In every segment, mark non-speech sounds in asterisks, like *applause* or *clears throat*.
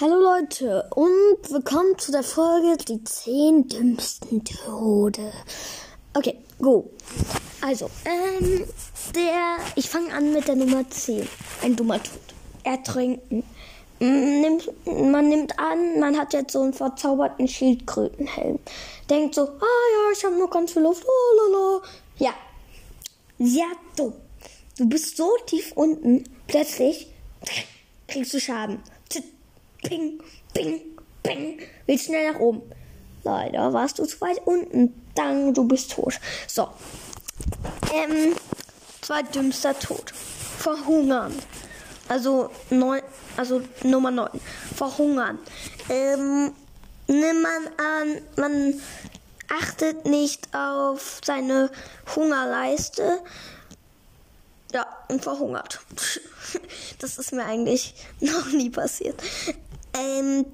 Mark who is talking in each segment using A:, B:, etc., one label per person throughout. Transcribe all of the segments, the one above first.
A: Hallo Leute und willkommen zu der Folge Die 10 dümmsten Tode. Okay, go. Also, ähm, der, ich fange an mit der Nummer 10. Ein dummer Tod. Ertrinken. Nimmt, man nimmt an, man hat jetzt so einen verzauberten Schildkrötenhelm. Denkt so, ah ja, ich habe nur ganz viel Luft. Oh, lala. Ja, sehr dumm. Du bist so tief unten, plötzlich kriegst du Schaden. Ping, ping, ping. Willst schnell nach oben. Leider warst du zu weit unten. Dann, du bist tot. So. Ähm, zweitdümmster Tod. Verhungern. Also, neun, also Nummer 9. Verhungern. Ähm, nimmt man an, man achtet nicht auf seine Hungerleiste. Ja, und verhungert. *laughs* Das ist mir eigentlich noch nie passiert. Ähm,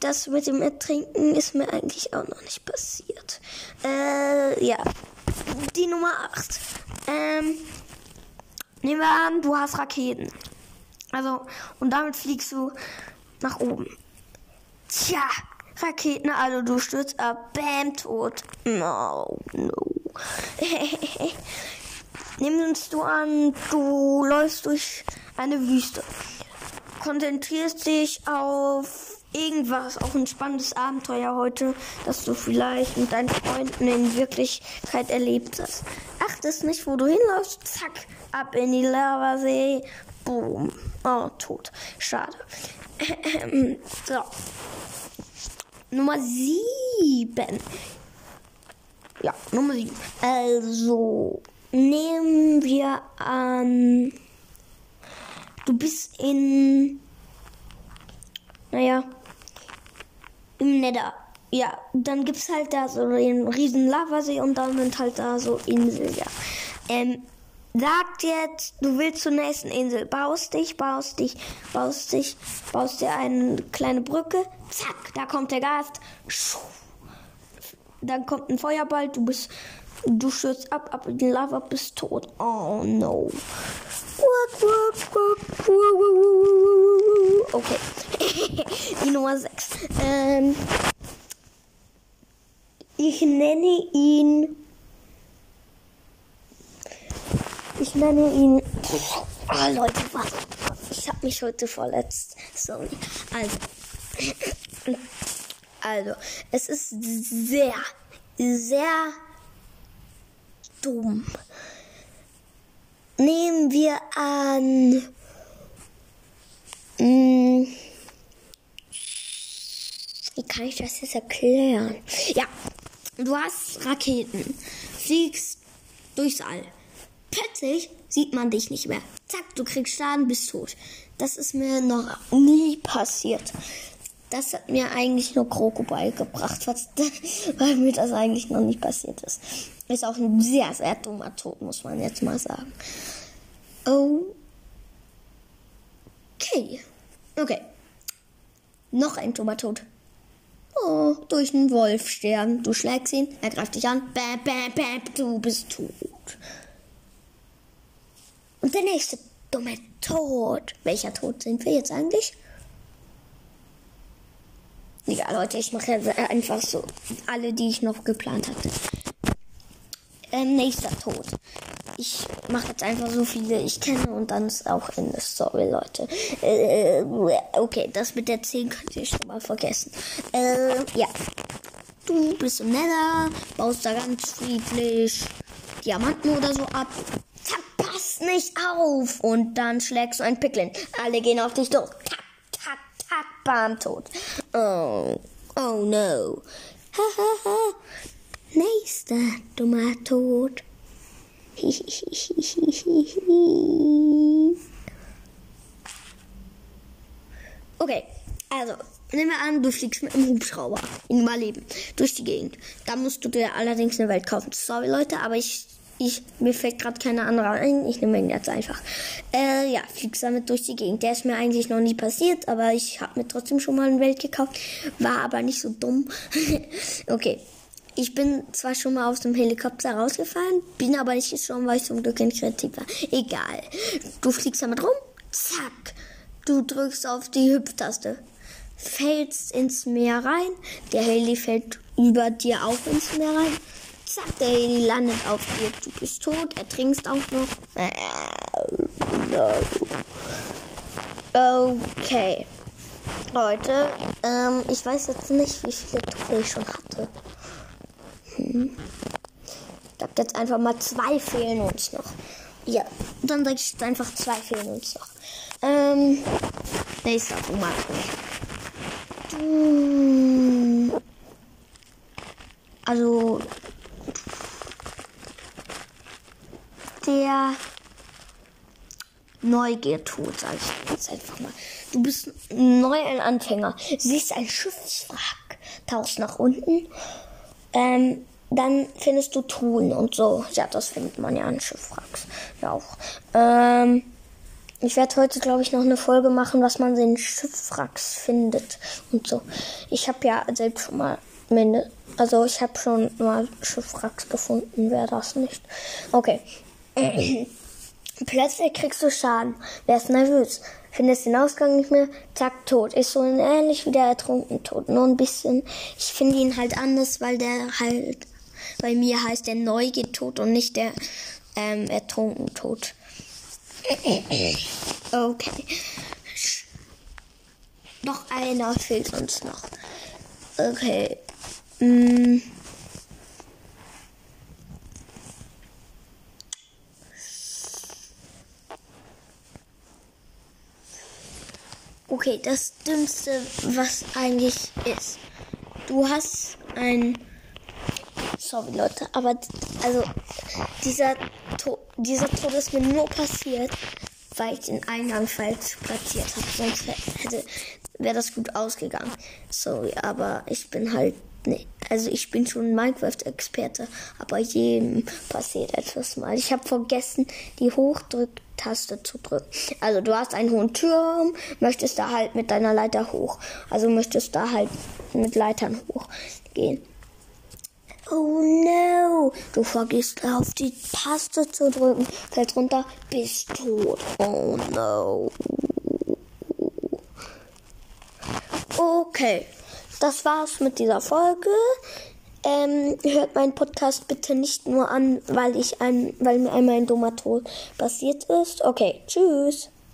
A: das mit dem Ertrinken ist mir eigentlich auch noch nicht passiert. Äh, ja. Die Nummer 8. Ähm, nehmen wir an, du hast Raketen. Also, und damit fliegst du nach oben. Tja, Raketen, also du stürzt ab, bam, tot. No, no. *laughs* Nimmst du an, du läufst durch eine Wüste konzentrierst dich auf irgendwas, auf ein spannendes Abenteuer heute, das du vielleicht mit deinen Freunden in Wirklichkeit erlebt hast. Achtest nicht, wo du hinläufst, zack, ab in die Lavasee, boom, oh, tot. Schade. *clears throat* so. Nummer sieben. Ja, Nummer sieben. Also, nehmen wir an du bist in, naja, im Nether. Ja, dann gibt's halt da so einen riesen Lavasee und dann sind halt da so Inseln, ja. Ähm, sagt jetzt, du willst zur nächsten Insel, baust dich, baust dich, baust dich, baust dir eine kleine Brücke, zack, da kommt der Gast, dann kommt ein Feuerball, du bist, du stürzt ab, ab in die Lava, bist tot. Oh no. Okay. Die Nummer 6. Ähm, ich nenne ihn. Ich nenne ihn. Ah, oh, Leute, was? Ich habe mich heute verletzt. Sorry. Also. Also, es ist sehr, sehr dumm. Nehmen wir an. Mh, hm, wie kann ich das jetzt erklären? Ja, du hast Raketen, fliegst durchs All. Plötzlich sieht man dich nicht mehr. Zack, du kriegst Schaden, bist tot. Das ist mir noch nie passiert. Das hat mir eigentlich nur Kroko beigebracht, *laughs* weil mir das eigentlich noch nicht passiert ist. Ist auch ein sehr, sehr dummer Tod, muss man jetzt mal sagen. Okay. Okay. Noch ein dummer Tod. Oh, durch einen Wolf sterben. Du schlägst ihn, er greift dich an. Bam, bam, bam, du bist tot. Und der nächste dumme Tod. Welcher Tod sind wir jetzt eigentlich? Ja, Leute, ich mache einfach so alle, die ich noch geplant hatte. Ähm, nächster Tod. Ich mache jetzt einfach so viele ich kenne und dann ist auch Ende. Sorry, Leute. Äh, okay, das mit der 10 könnt ihr schon mal vergessen. Äh, ja. Du bist im Nether, baust da ganz friedlich Diamanten oder so ab. Zack, passt nicht auf. Und dann schlägst du ein Picklin. Alle gehen auf dich durch. Bam, tot. Oh, oh no. Hahaha. *laughs* Nächster dummer Tod. okay, also nehmen wir an, du fliegst mit einem Hubschrauber in Überleben durch die Gegend. Da musst du dir allerdings eine Welt kaufen. Sorry Leute, aber ich ich, mir fällt gerade keine andere ein. Ich nehme ihn jetzt einfach. Äh, ja, fliegst damit durch die Gegend. Der ist mir eigentlich noch nie passiert, aber ich habe mir trotzdem schon mal ein Welt gekauft. War aber nicht so dumm. *laughs* okay. Ich bin zwar schon mal aus dem Helikopter rausgefallen, bin aber nicht gestorben, weil ich zum Glück ein Kreativ war. Egal. Du fliegst damit rum, zack. Du drückst auf die Hüpftaste, fällst ins Meer rein. Der Heli fällt über dir auch ins Meer rein. Zack, der Heli landet auf dir. Du bist tot, ertrinkst auch noch. Okay. Leute, ähm, ich weiß jetzt nicht, wie viele Tode ich schon hatte. Hm. Ich glaube jetzt einfach mal zwei fehlen uns noch. Ja, dann sage ich einfach zwei fehlen uns noch. Ähm, nächster Nummer. Also, der Neugier-Tod, sag ich jetzt einfach mal. Du bist neu ein Anfänger, siehst ein Schiffswrack, tauchst nach unten, ähm, dann findest du Truhen und so. Ja, das findet man ja an Schiffwracks. Ja auch. Ähm, ich werde heute, glaube ich, noch eine Folge machen, was man in Schiffwracks findet und so. Ich habe ja selbst schon mal also ich habe schon mal Schiffwracks gefunden, wäre das nicht. Okay. *clears throat* Plötzlich kriegst du Schaden, wärst nervös, findest den Ausgang nicht mehr, zack, tot. Ist so ähnlich wie der ertrunken tot. Nur ein bisschen. Ich finde ihn halt anders, weil der halt, bei mir heißt der Neugier tot und nicht der ähm, ertrunken tot. Okay. Noch einer fehlt uns noch. Okay. Mm. Okay, das Dümmste, was eigentlich ist. Du hast ein. Sorry, Leute, aber also dieser, to dieser Tod ist mir nur passiert, weil ich den Eingang falsch platziert habe. Sonst wäre das gut ausgegangen. Sorry, aber ich bin halt Nee, also ich bin schon Minecraft-Experte, aber jedem passiert etwas mal. Ich habe vergessen, die Hochdrücktaste zu drücken. Also du hast einen hohen Turm, möchtest da halt mit deiner Leiter hoch. Also möchtest da halt mit Leitern hochgehen. Oh no! Du vergisst auf die Taste zu drücken, fällst runter, bist tot. Oh no. Okay das war's mit dieser Folge. Ähm, hört meinen Podcast bitte nicht nur an, weil ich ein, weil mir einmal ein dummer Tod passiert ist. Okay, tschüss.